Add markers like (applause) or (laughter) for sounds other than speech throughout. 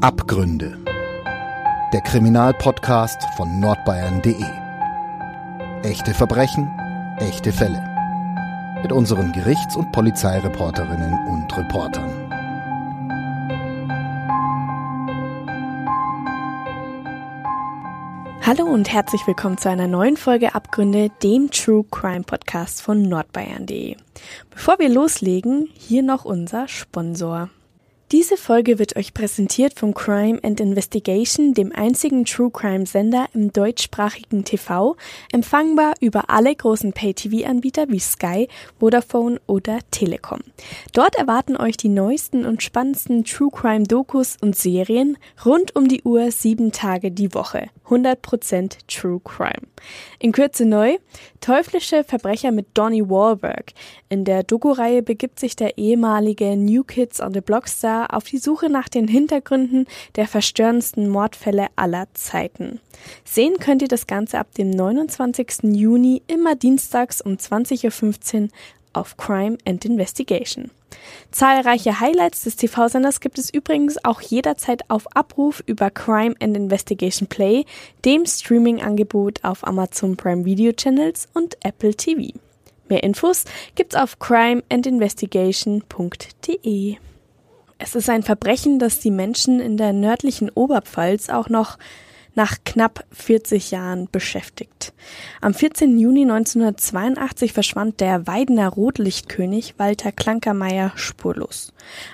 Abgründe. Der Kriminalpodcast von nordbayern.de. Echte Verbrechen, echte Fälle. Mit unseren Gerichts- und Polizeireporterinnen und Reportern. Hallo und herzlich willkommen zu einer neuen Folge Abgründe, dem True Crime Podcast von nordbayern.de. Bevor wir loslegen, hier noch unser Sponsor. Diese Folge wird euch präsentiert von Crime and Investigation, dem einzigen True Crime Sender im deutschsprachigen TV, empfangbar über alle großen Pay-TV-Anbieter wie Sky, Vodafone oder Telekom. Dort erwarten euch die neuesten und spannendsten True Crime Dokus und Serien rund um die Uhr sieben Tage die Woche. 100% True Crime. In Kürze neu, teuflische Verbrecher mit Donnie Wahlberg. In der Doku-Reihe begibt sich der ehemalige New Kids on the Block Star auf die Suche nach den Hintergründen der verstörendsten Mordfälle aller Zeiten. Sehen könnt ihr das Ganze ab dem 29. Juni immer dienstags um 20.15 Uhr auf Crime and Investigation. Zahlreiche Highlights des TV-Senders gibt es übrigens auch jederzeit auf Abruf über Crime and Investigation Play, dem Streaming-Angebot auf Amazon Prime Video Channels und Apple TV. Mehr Infos gibt's auf crimeandinvestigation.de. Es ist ein Verbrechen, das die Menschen in der nördlichen Oberpfalz auch noch nach knapp 40 Jahren beschäftigt. Am 14. Juni 1982 verschwand der Weidener Rotlichtkönig Walter Klankermeier spurlos.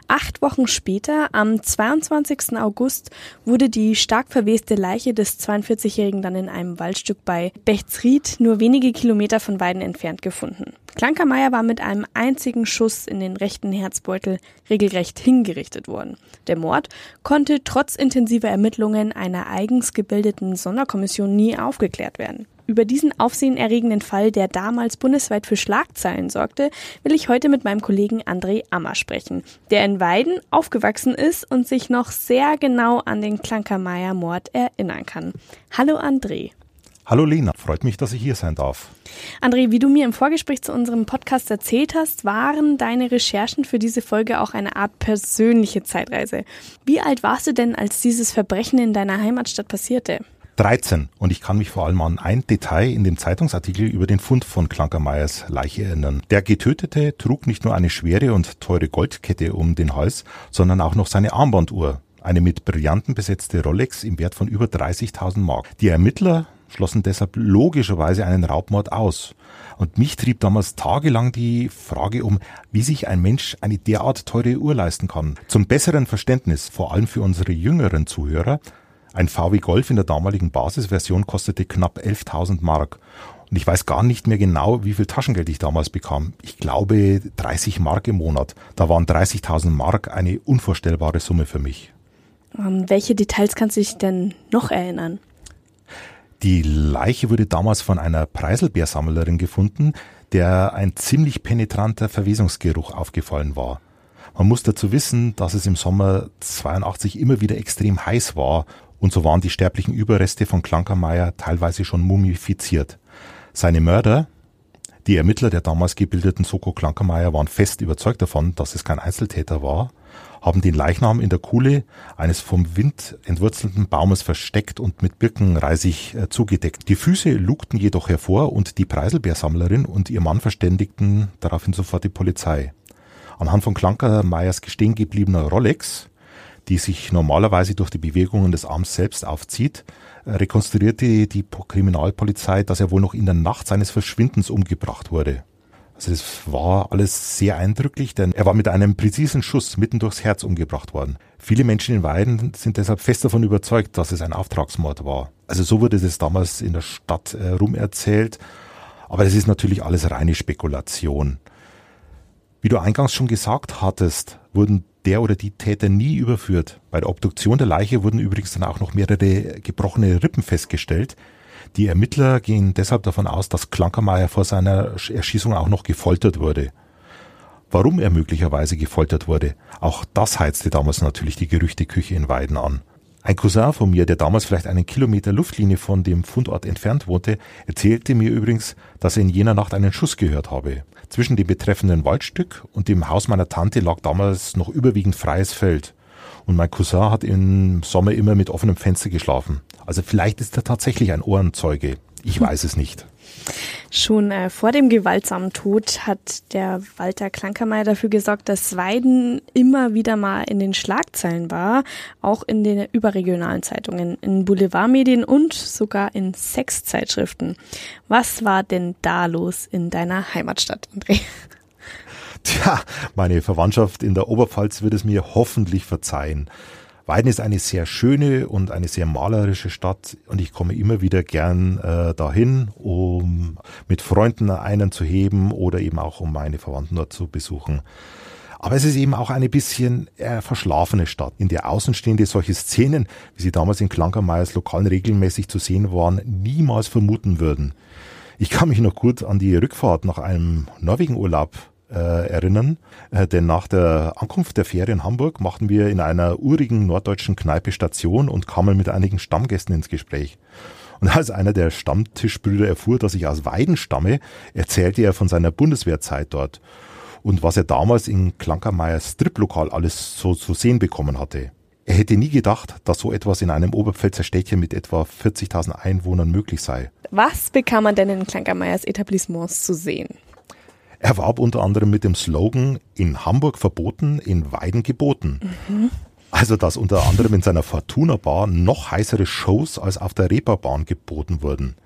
Acht Wochen später, am 22. August, wurde die stark verweste Leiche des 42-Jährigen dann in einem Waldstück bei Bechtsried, nur wenige Kilometer von Weiden entfernt, gefunden. Klankermeier war mit einem einzigen Schuss in den rechten Herzbeutel regelrecht hingerichtet worden. Der Mord konnte trotz intensiver Ermittlungen einer eigens gebildeten Sonderkommission nie aufgeklärt werden. Über diesen aufsehenerregenden Fall, der damals bundesweit für Schlagzeilen sorgte, will ich heute mit meinem Kollegen André Ammer sprechen, der in Weiden aufgewachsen ist und sich noch sehr genau an den Klankermeier-Mord erinnern kann. Hallo André. Hallo Lena, freut mich, dass ich hier sein darf. André, wie du mir im Vorgespräch zu unserem Podcast erzählt hast, waren deine Recherchen für diese Folge auch eine Art persönliche Zeitreise. Wie alt warst du denn, als dieses Verbrechen in deiner Heimatstadt passierte? 13 und ich kann mich vor allem an ein Detail in dem Zeitungsartikel über den Fund von Klankermeyers Leiche erinnern. Der Getötete trug nicht nur eine schwere und teure Goldkette um den Hals, sondern auch noch seine Armbanduhr, eine mit Brillanten besetzte Rolex im Wert von über 30.000 Mark. Die Ermittler schlossen deshalb logischerweise einen Raubmord aus. Und mich trieb damals tagelang die Frage um, wie sich ein Mensch eine derart teure Uhr leisten kann. Zum besseren Verständnis, vor allem für unsere jüngeren Zuhörer, ein VW Golf in der damaligen Basisversion kostete knapp 11.000 Mark. Und ich weiß gar nicht mehr genau, wie viel Taschengeld ich damals bekam. Ich glaube 30 Mark im Monat. Da waren 30.000 Mark eine unvorstellbare Summe für mich. Ähm, welche Details kannst du dich denn noch erinnern? Die Leiche wurde damals von einer Preiselbeersammlerin gefunden, der ein ziemlich penetranter Verwesungsgeruch aufgefallen war. Man muss dazu wissen, dass es im Sommer 82 immer wieder extrem heiß war und so waren die sterblichen Überreste von Klankermeier teilweise schon mumifiziert. Seine Mörder, die Ermittler der damals gebildeten Soko Klankermeier waren fest überzeugt davon, dass es kein Einzeltäter war haben den Leichnam in der Kuhle eines vom Wind entwurzelten Baumes versteckt und mit Birkenreisig äh, zugedeckt. Die Füße lugten jedoch hervor und die Preiselbeersammlerin und ihr Mann verständigten daraufhin sofort die Polizei. Anhand von Klankermeyers gestehen gebliebener Rolex, die sich normalerweise durch die Bewegungen des Arms selbst aufzieht, äh, rekonstruierte die Kriminalpolizei, dass er wohl noch in der Nacht seines Verschwindens umgebracht wurde. Also es war alles sehr eindrücklich, denn er war mit einem präzisen Schuss mitten durchs Herz umgebracht worden. Viele Menschen in Weiden sind deshalb fest davon überzeugt, dass es ein Auftragsmord war. Also so wurde das damals in der Stadt äh, rumerzählt. Aber es ist natürlich alles reine Spekulation. Wie du eingangs schon gesagt hattest, wurden der oder die Täter nie überführt. Bei der Obduktion der Leiche wurden übrigens dann auch noch mehrere gebrochene Rippen festgestellt, die Ermittler gehen deshalb davon aus, dass Klankermeier vor seiner Erschießung auch noch gefoltert wurde. Warum er möglicherweise gefoltert wurde, auch das heizte damals natürlich die Gerüchteküche in Weiden an. Ein Cousin von mir, der damals vielleicht einen Kilometer Luftlinie von dem Fundort entfernt wohnte, erzählte mir übrigens, dass er in jener Nacht einen Schuss gehört habe. Zwischen dem betreffenden Waldstück und dem Haus meiner Tante lag damals noch überwiegend freies Feld. und mein Cousin hat im Sommer immer mit offenem Fenster geschlafen. Also vielleicht ist er tatsächlich ein Ohrenzeuge. Ich weiß es nicht. Schon äh, vor dem gewaltsamen Tod hat der Walter Klankermeier dafür gesorgt, dass Weiden immer wieder mal in den Schlagzeilen war, auch in den überregionalen Zeitungen, in Boulevardmedien und sogar in Sexzeitschriften. Was war denn da los in deiner Heimatstadt, André? Tja, meine Verwandtschaft in der Oberpfalz wird es mir hoffentlich verzeihen. Weiden ist eine sehr schöne und eine sehr malerische Stadt und ich komme immer wieder gern äh, dahin, um mit Freunden einen zu heben oder eben auch um meine Verwandten dort zu besuchen. Aber es ist eben auch eine bisschen äh, verschlafene Stadt, in der Außenstehende solche Szenen, wie sie damals in Klankermeyers Lokalen regelmäßig zu sehen waren, niemals vermuten würden. Ich kann mich noch gut an die Rückfahrt nach einem Norwegenurlaub erinnern. Äh, denn nach der Ankunft der Fähre in Hamburg machten wir in einer urigen norddeutschen Kneipe Station und kamen mit einigen Stammgästen ins Gespräch. Und als einer der Stammtischbrüder erfuhr, dass ich aus Weiden stamme, erzählte er von seiner Bundeswehrzeit dort und was er damals in Klankermeyers Striplokal alles so zu sehen bekommen hatte. Er hätte nie gedacht, dass so etwas in einem Oberpfälzer Städtchen mit etwa 40.000 Einwohnern möglich sei. Was bekam man denn in Klankermeyers Etablissements zu sehen? Er warb unter anderem mit dem Slogan in Hamburg verboten, in Weiden geboten. Mhm. Also, dass unter anderem in seiner Fortuna Bar noch heißere Shows als auf der Reeperbahn geboten wurden.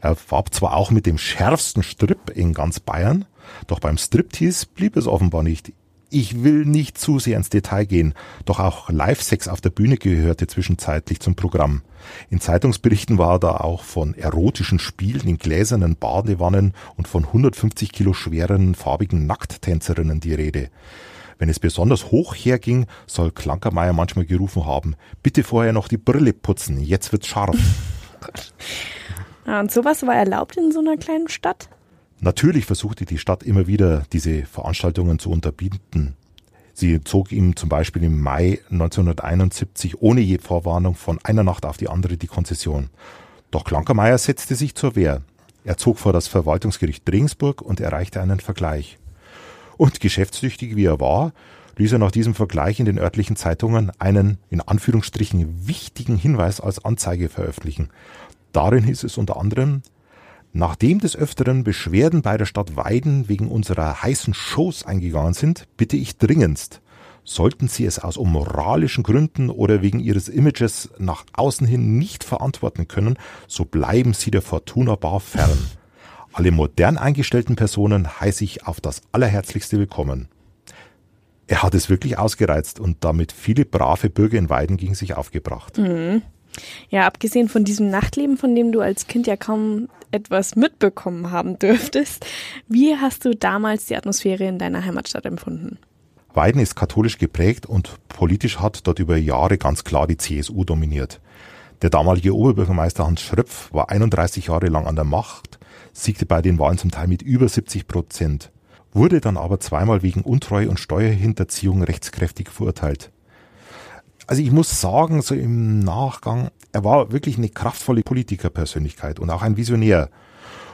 Er warb zwar auch mit dem schärfsten Strip in ganz Bayern, doch beim Striptease blieb es offenbar nicht. Ich will nicht zu sehr ins Detail gehen, doch auch Live-Sex auf der Bühne gehörte zwischenzeitlich zum Programm. In Zeitungsberichten war da auch von erotischen Spielen in gläsernen Badewannen und von 150 Kilo schweren farbigen Nackttänzerinnen die Rede. Wenn es besonders hoch herging, soll Klankermeier manchmal gerufen haben, bitte vorher noch die Brille putzen, jetzt wird's scharf. (laughs) und sowas war erlaubt in so einer kleinen Stadt? Natürlich versuchte die Stadt immer wieder, diese Veranstaltungen zu unterbieten. Sie zog ihm zum Beispiel im Mai 1971 ohne je Vorwarnung von einer Nacht auf die andere die Konzession. Doch Klankermeier setzte sich zur Wehr. Er zog vor das Verwaltungsgericht Regensburg und erreichte einen Vergleich. Und geschäftstüchtig wie er war, ließ er nach diesem Vergleich in den örtlichen Zeitungen einen in Anführungsstrichen wichtigen Hinweis als Anzeige veröffentlichen. Darin hieß es unter anderem, Nachdem des Öfteren Beschwerden bei der Stadt Weiden wegen unserer heißen Shows eingegangen sind, bitte ich dringendst, sollten Sie es aus moralischen Gründen oder wegen Ihres Images nach außen hin nicht verantworten können, so bleiben Sie der Fortuna Bar fern. Alle modern eingestellten Personen heiße ich auf das allerherzlichste willkommen. Er hat es wirklich ausgereizt und damit viele brave Bürger in Weiden gegen sich aufgebracht. Mhm. Ja, abgesehen von diesem Nachtleben, von dem du als Kind ja kaum etwas mitbekommen haben dürftest, wie hast du damals die Atmosphäre in deiner Heimatstadt empfunden? Weiden ist katholisch geprägt und politisch hat dort über Jahre ganz klar die CSU dominiert. Der damalige Oberbürgermeister Hans Schröpf war 31 Jahre lang an der Macht, siegte bei den Wahlen zum Teil mit über 70 Prozent, wurde dann aber zweimal wegen Untreue und Steuerhinterziehung rechtskräftig verurteilt also ich muss sagen, so im Nachgang, er war wirklich eine kraftvolle Politikerpersönlichkeit und auch ein Visionär.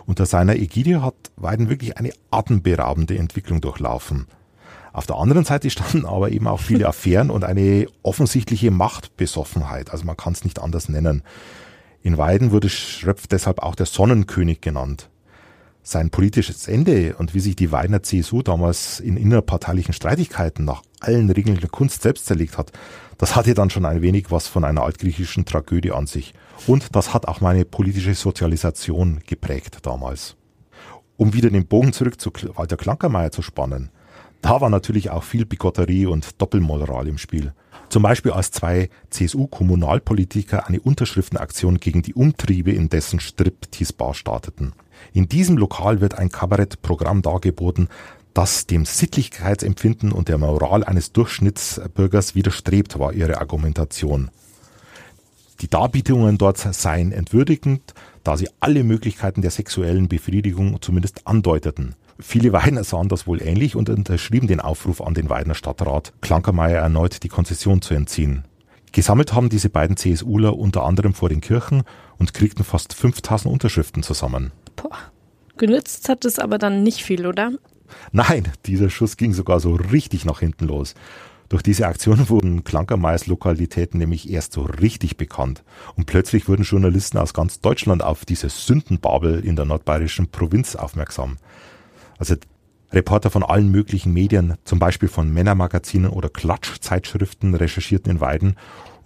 Unter seiner Ägide hat Weiden wirklich eine atemberaubende Entwicklung durchlaufen. Auf der anderen Seite standen aber eben auch viele (laughs) Affären und eine offensichtliche Machtbesoffenheit. Also man kann es nicht anders nennen. In Weiden wurde Schröpf deshalb auch der Sonnenkönig genannt. Sein politisches Ende und wie sich die Weidener CSU damals in innerparteilichen Streitigkeiten nach allen Regeln der Kunst selbst zerlegt hat, das hatte dann schon ein wenig was von einer altgriechischen Tragödie an sich. Und das hat auch meine politische Sozialisation geprägt damals. Um wieder den Bogen zurück zu Walter Klankermeier zu spannen, da war natürlich auch viel Bigotterie und Doppelmoral im Spiel. Zum Beispiel als zwei CSU-Kommunalpolitiker eine Unterschriftenaktion gegen die Umtriebe in dessen Striptease-Bar starteten. In diesem Lokal wird ein Kabarettprogramm dargeboten, das dem Sittlichkeitsempfinden und der Moral eines Durchschnittsbürgers widerstrebt, war ihre Argumentation. Die Darbietungen dort seien entwürdigend, da sie alle Möglichkeiten der sexuellen Befriedigung zumindest andeuteten. Viele Weidner sahen das wohl ähnlich und unterschrieben den Aufruf an den Weidner Stadtrat, Klankermeier erneut die Konzession zu entziehen. Gesammelt haben diese beiden CSUler unter anderem vor den Kirchen und kriegten fast 5000 Unterschriften zusammen. Boah. Genützt hat es aber dann nicht viel, oder? Nein, dieser Schuss ging sogar so richtig nach hinten los. Durch diese Aktion wurden Klankermeyers Lokalitäten nämlich erst so richtig bekannt. Und plötzlich wurden Journalisten aus ganz Deutschland auf diese Sündenbabel in der nordbayerischen Provinz aufmerksam. Also Reporter von allen möglichen Medien, zum Beispiel von Männermagazinen oder Klatschzeitschriften, recherchierten in Weiden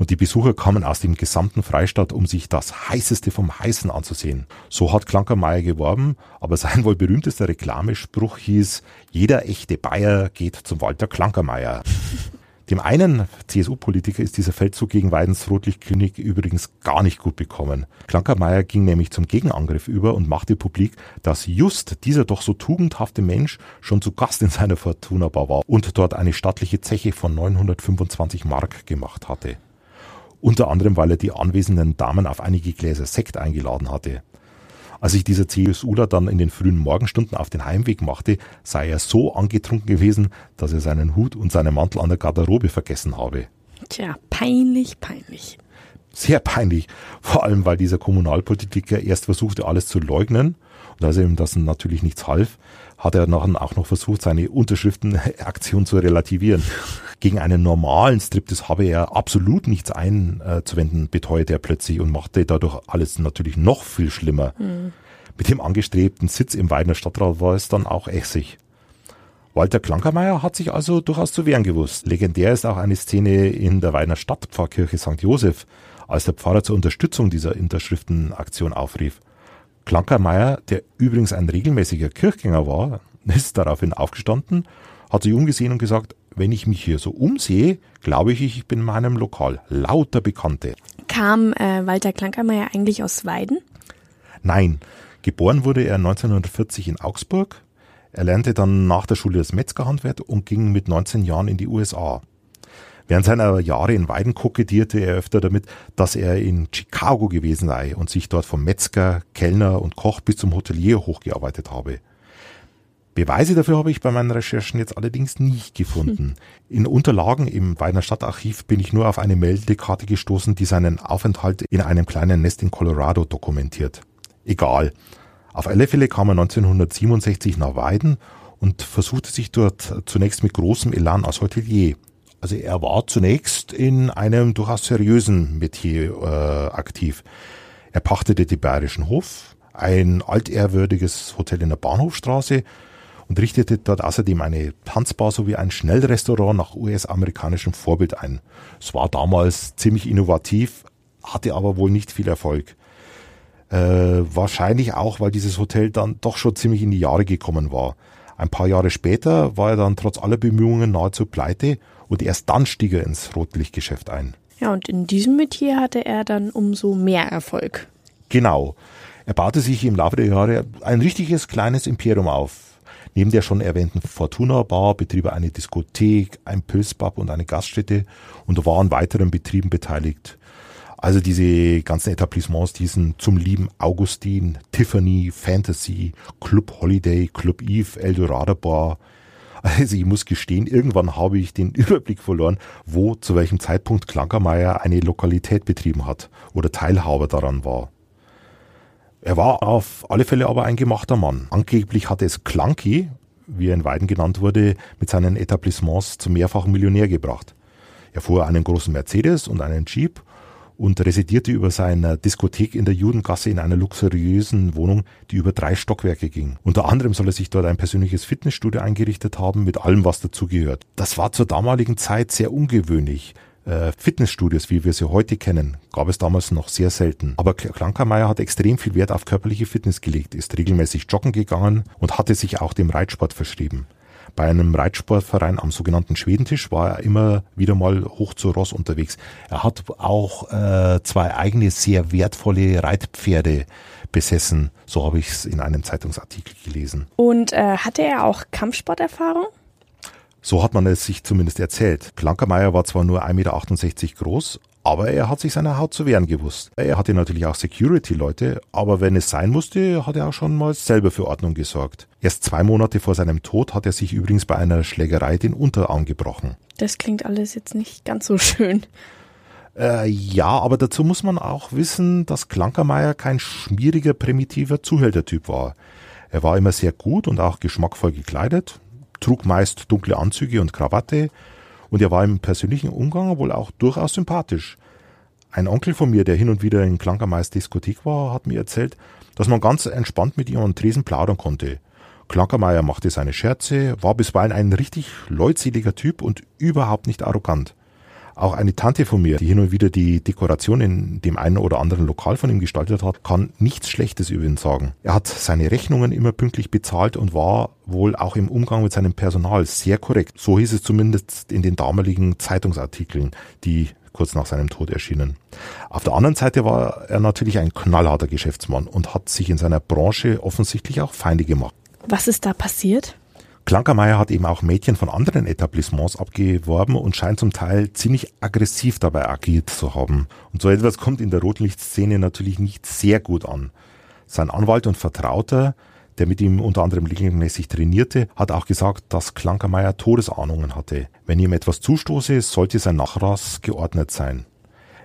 und die Besucher kamen aus dem gesamten Freistaat, um sich das Heißeste vom Heißen anzusehen. So hat Klankermeier geworben, aber sein wohl berühmtester Reklamespruch hieß, jeder echte Bayer geht zum Walter Klankermeier. Dem einen CSU-Politiker ist dieser Feldzug gegen Weidens Rotlichtklinik übrigens gar nicht gut bekommen. Klankermeier ging nämlich zum Gegenangriff über und machte publik, dass just dieser doch so tugendhafte Mensch schon zu Gast in seiner Fortuna Bar war und dort eine stattliche Zeche von 925 Mark gemacht hatte. Unter anderem, weil er die anwesenden Damen auf einige Gläser Sekt eingeladen hatte. Als sich dieser CSUler dann in den frühen Morgenstunden auf den Heimweg machte, sei er so angetrunken gewesen, dass er seinen Hut und seinen Mantel an der Garderobe vergessen habe. Tja, peinlich, peinlich. Sehr peinlich, vor allem weil dieser Kommunalpolitiker erst versuchte, alles zu leugnen und als ihm das natürlich nichts half, hat er nachher auch noch versucht, seine Unterschriftenaktion zu relativieren. Gegen einen normalen Striptease habe er absolut nichts einzuwenden, beteuerte er plötzlich und machte dadurch alles natürlich noch viel schlimmer. Mhm. Mit dem angestrebten Sitz im Weidener Stadtrat war es dann auch Essig. Walter Klankermeier hat sich also durchaus zu wehren gewusst. Legendär ist auch eine Szene in der Weidner Stadtpfarrkirche St. Josef, als der Pfarrer zur Unterstützung dieser Unterschriftenaktion aufrief. Klankermeier, der übrigens ein regelmäßiger Kirchgänger war, (laughs) ist daraufhin aufgestanden, hat sich umgesehen und gesagt, wenn ich mich hier so umsehe, glaube ich, ich bin in meinem Lokal lauter Bekannte. Kam äh, Walter Klankermeier eigentlich aus Weiden? Nein, geboren wurde er 1940 in Augsburg. Er lernte dann nach der Schule das Metzgerhandwerk und ging mit 19 Jahren in die USA. Während seiner Jahre in Weiden kokettierte er öfter damit, dass er in Chicago gewesen sei und sich dort vom Metzger, Kellner und Koch bis zum Hotelier hochgearbeitet habe. Beweise dafür habe ich bei meinen Recherchen jetzt allerdings nicht gefunden. (laughs) In Unterlagen im Weidner Stadtarchiv bin ich nur auf eine Meldekarte gestoßen, die seinen Aufenthalt in einem kleinen Nest in Colorado dokumentiert. Egal. Auf alle Fälle kam er 1967 nach Weiden und versuchte sich dort zunächst mit großem Elan als Hotelier. Also er war zunächst in einem durchaus seriösen Metier äh, aktiv. Er pachtete den Bayerischen Hof, ein altehrwürdiges Hotel in der Bahnhofstraße und richtete dort außerdem eine Tanzbar sowie ein Schnellrestaurant nach US-amerikanischem Vorbild ein. Es war damals ziemlich innovativ, hatte aber wohl nicht viel Erfolg. Äh, wahrscheinlich auch, weil dieses Hotel dann doch schon ziemlich in die Jahre gekommen war. Ein paar Jahre später war er dann trotz aller Bemühungen nahezu pleite und erst dann stieg er ins Rotlichtgeschäft ein. Ja, und in diesem Metier hatte er dann umso mehr Erfolg. Genau. Er baute sich im Laufe der Jahre ein richtiges kleines Imperium auf. Neben der schon erwähnten Fortuna Bar betrieb er eine Diskothek, ein Pölzpub und eine Gaststätte und war an weiteren Betrieben beteiligt. Also diese ganzen Etablissements, diesen zum lieben Augustin, Tiffany, Fantasy, Club Holiday, Club Eve, Eldorado Bar, also ich muss gestehen, irgendwann habe ich den (laughs) Überblick verloren, wo zu welchem Zeitpunkt Klankermeier eine Lokalität betrieben hat oder Teilhaber daran war. Er war auf alle Fälle aber ein gemachter Mann. Angeblich hatte es Klanki, wie er in Weiden genannt wurde, mit seinen Etablissements zum mehrfachen Millionär gebracht. Er fuhr einen großen Mercedes und einen Jeep und residierte über seiner Diskothek in der Judengasse in einer luxuriösen Wohnung, die über drei Stockwerke ging. Unter anderem soll er sich dort ein persönliches Fitnessstudio eingerichtet haben, mit allem, was dazugehört. Das war zur damaligen Zeit sehr ungewöhnlich. Äh, Fitnessstudios, wie wir sie heute kennen, gab es damals noch sehr selten. Aber Klankermeier hat extrem viel Wert auf körperliche Fitness gelegt, ist regelmäßig joggen gegangen und hatte sich auch dem Reitsport verschrieben. Bei einem Reitsportverein am sogenannten Schwedentisch war er immer wieder mal hoch zu Ross unterwegs. Er hat auch äh, zwei eigene sehr wertvolle Reitpferde besessen. So habe ich es in einem Zeitungsartikel gelesen. Und äh, hatte er auch Kampfsporterfahrung? So hat man es sich zumindest erzählt. Klankermeier war zwar nur 1,68 Meter groß, aber er hat sich seiner Haut zu wehren gewusst. Er hatte natürlich auch Security-Leute, aber wenn es sein musste, hat er auch schon mal selber für Ordnung gesorgt. Erst zwei Monate vor seinem Tod hat er sich übrigens bei einer Schlägerei den Unterarm gebrochen. Das klingt alles jetzt nicht ganz so schön. Äh, ja, aber dazu muss man auch wissen, dass Klankermeier kein schmieriger, primitiver Zuhältertyp war. Er war immer sehr gut und auch geschmackvoll gekleidet, trug meist dunkle Anzüge und Krawatte und er war im persönlichen Umgang wohl auch durchaus sympathisch. Ein Onkel von mir, der hin und wieder in Klankermeyers Diskothek war, hat mir erzählt, dass man ganz entspannt mit ihm an Tresen plaudern konnte. Klankermeier machte seine Scherze, war bisweilen ein richtig leutseliger Typ und überhaupt nicht arrogant. Auch eine Tante von mir, die hin und wieder die Dekoration in dem einen oder anderen Lokal von ihm gestaltet hat, kann nichts Schlechtes über ihn sagen. Er hat seine Rechnungen immer pünktlich bezahlt und war wohl auch im Umgang mit seinem Personal sehr korrekt. So hieß es zumindest in den damaligen Zeitungsartikeln, die kurz nach seinem Tod erschienen. Auf der anderen Seite war er natürlich ein knallharter Geschäftsmann und hat sich in seiner Branche offensichtlich auch Feinde gemacht. Was ist da passiert? Klankermeier hat eben auch Mädchen von anderen Etablissements abgeworben und scheint zum Teil ziemlich aggressiv dabei agiert zu haben. Und so etwas kommt in der Rotlichtszene natürlich nicht sehr gut an. Sein Anwalt und Vertrauter, der mit ihm unter anderem regelmäßig trainierte, hat auch gesagt, dass Klankermeier Todesahnungen hatte. Wenn ihm etwas zustoße, sollte sein Nachlass geordnet sein.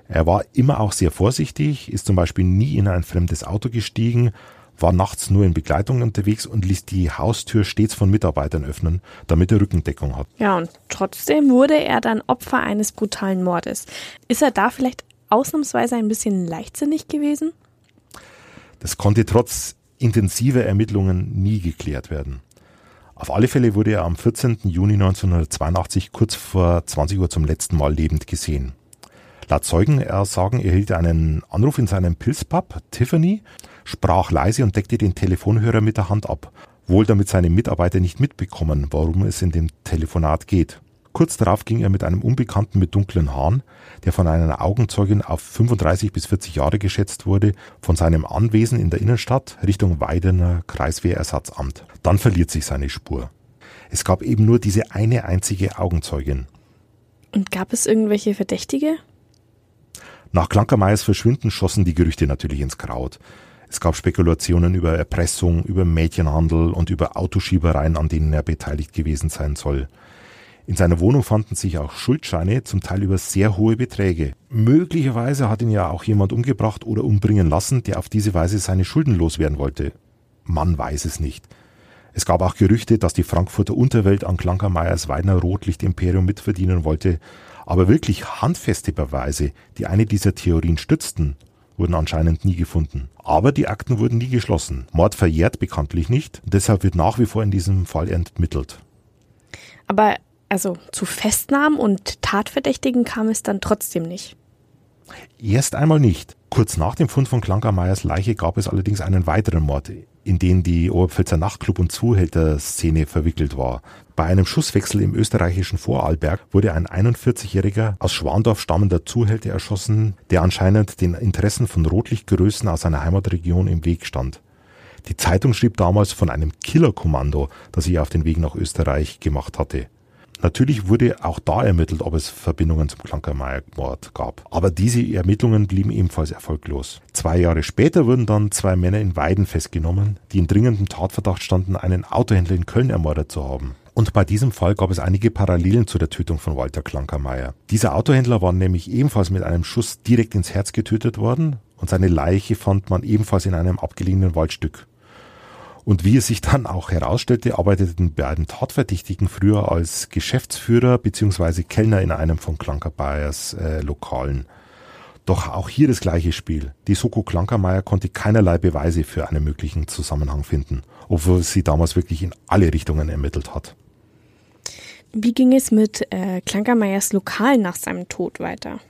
Er war immer auch sehr vorsichtig, ist zum Beispiel nie in ein fremdes Auto gestiegen war nachts nur in Begleitung unterwegs und ließ die Haustür stets von Mitarbeitern öffnen, damit er Rückendeckung hat. Ja, und trotzdem wurde er dann Opfer eines brutalen Mordes. Ist er da vielleicht ausnahmsweise ein bisschen leichtsinnig gewesen? Das konnte trotz intensiver Ermittlungen nie geklärt werden. Auf alle Fälle wurde er am 14. Juni 1982 kurz vor 20 Uhr zum letzten Mal lebend gesehen. Laut Zeugenersagen erhielt er einen Anruf in seinem Pilzpub Tiffany sprach leise und deckte den Telefonhörer mit der Hand ab, wohl damit seine Mitarbeiter nicht mitbekommen, worum es in dem Telefonat geht. Kurz darauf ging er mit einem Unbekannten mit dunklen Haaren, der von einer Augenzeugin auf 35 bis 40 Jahre geschätzt wurde, von seinem Anwesen in der Innenstadt Richtung Weidener Kreiswehrersatzamt. Dann verliert sich seine Spur. Es gab eben nur diese eine einzige Augenzeugin. Und gab es irgendwelche Verdächtige? Nach Klankermeyers Verschwinden schossen die Gerüchte natürlich ins Kraut. Es gab Spekulationen über Erpressung, über Mädchenhandel und über Autoschiebereien, an denen er beteiligt gewesen sein soll. In seiner Wohnung fanden sich auch Schuldscheine, zum Teil über sehr hohe Beträge. Möglicherweise hat ihn ja auch jemand umgebracht oder umbringen lassen, der auf diese Weise seine Schulden loswerden wollte. Man weiß es nicht. Es gab auch Gerüchte, dass die Frankfurter Unterwelt an Klankermeyers Weidner Rotlichtimperium mitverdienen wollte, aber wirklich handfeste Beweise, die eine dieser Theorien stützten, wurden anscheinend nie gefunden. Aber die Akten wurden nie geschlossen. Mord verjährt bekanntlich nicht. Deshalb wird nach wie vor in diesem Fall ermittelt. Aber also zu Festnahmen und Tatverdächtigen kam es dann trotzdem nicht. Erst einmal nicht. Kurz nach dem Fund von Klankermeyers Leiche gab es allerdings einen weiteren Mord, in den die Oberpfälzer Nachtclub- und Zuhälterszene verwickelt war. Bei einem Schusswechsel im österreichischen Vorarlberg wurde ein 41-jähriger aus Schwandorf stammender Zuhälter erschossen, der anscheinend den Interessen von Rotlichtgrößen aus seiner Heimatregion im Weg stand. Die Zeitung schrieb damals von einem Killerkommando, das sich auf den Weg nach Österreich gemacht hatte. Natürlich wurde auch da ermittelt, ob es Verbindungen zum Klankermeier-Mord gab. Aber diese Ermittlungen blieben ebenfalls erfolglos. Zwei Jahre später wurden dann zwei Männer in Weiden festgenommen, die in dringendem Tatverdacht standen, einen Autohändler in Köln ermordet zu haben. Und bei diesem Fall gab es einige Parallelen zu der Tötung von Walter Klankermeier. Dieser Autohändler war nämlich ebenfalls mit einem Schuss direkt ins Herz getötet worden und seine Leiche fand man ebenfalls in einem abgelegenen Waldstück. Und wie es sich dann auch herausstellte, arbeiteten beiden Tatverdächtigen früher als Geschäftsführer bzw. Kellner in einem von Klankermeyers äh, Lokalen. Doch auch hier das gleiche Spiel. Die Soko Klankermeier konnte keinerlei Beweise für einen möglichen Zusammenhang finden, obwohl sie damals wirklich in alle Richtungen ermittelt hat. Wie ging es mit äh, Klankermeyers Lokal nach seinem Tod weiter?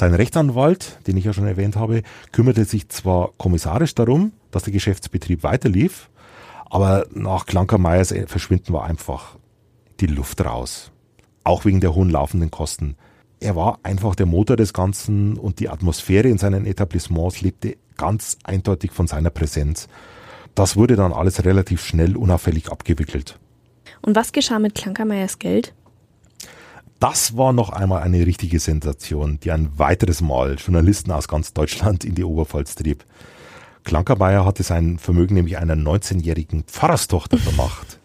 Sein Rechtsanwalt, den ich ja schon erwähnt habe, kümmerte sich zwar kommissarisch darum, dass der Geschäftsbetrieb weiterlief, aber nach Klankermeyers Verschwinden war einfach die Luft raus. Auch wegen der hohen laufenden Kosten. Er war einfach der Motor des Ganzen und die Atmosphäre in seinen Etablissements lebte ganz eindeutig von seiner Präsenz. Das wurde dann alles relativ schnell unauffällig abgewickelt. Und was geschah mit Klankermeyers Geld? Das war noch einmal eine richtige Sensation, die ein weiteres Mal Journalisten aus ganz Deutschland in die Oberpfalz trieb. Klankermeier hatte sein Vermögen nämlich einer 19-jährigen Pfarrerstochter vermacht,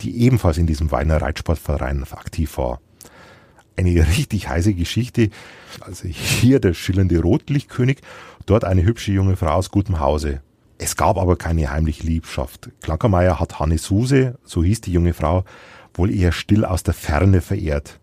die ebenfalls in diesem Weiner Reitsportverein aktiv war. Eine richtig heiße Geschichte. Also hier der schillernde Rotlichtkönig, dort eine hübsche junge Frau aus gutem Hause. Es gab aber keine heimliche Liebschaft. Klankermeier hat Hanne Suse, so hieß die junge Frau, wohl eher still aus der Ferne verehrt.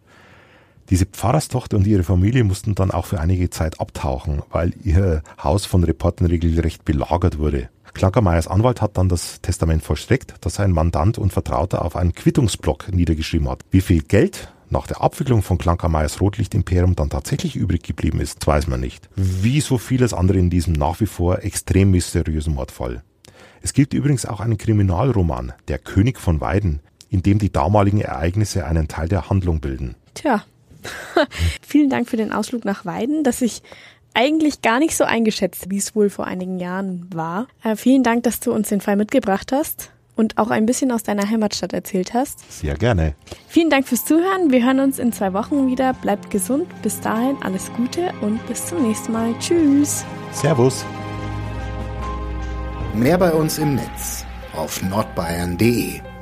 Diese Pfarrerstochter und ihre Familie mussten dann auch für einige Zeit abtauchen, weil ihr Haus von Reportern regelrecht belagert wurde. Klankermeyers Anwalt hat dann das Testament vollstreckt, das sein Mandant und Vertrauter auf einen Quittungsblock niedergeschrieben hat. Wie viel Geld nach der Abwicklung von Klankermeyers Rotlichtimperium dann tatsächlich übrig geblieben ist, weiß man nicht. Wie so vieles andere in diesem nach wie vor extrem mysteriösen Mordfall. Es gibt übrigens auch einen Kriminalroman, Der König von Weiden, in dem die damaligen Ereignisse einen Teil der Handlung bilden. Tja, (laughs) vielen Dank für den Ausflug nach Weiden, dass ich eigentlich gar nicht so eingeschätzt, wie es wohl vor einigen Jahren war. Äh, vielen Dank, dass du uns den Fall mitgebracht hast und auch ein bisschen aus deiner Heimatstadt erzählt hast. Sehr gerne. Vielen Dank fürs Zuhören. Wir hören uns in zwei Wochen wieder. Bleibt gesund. Bis dahin alles Gute und bis zum nächsten Mal. Tschüss. Servus. Mehr bei uns im Netz auf nordbayern.de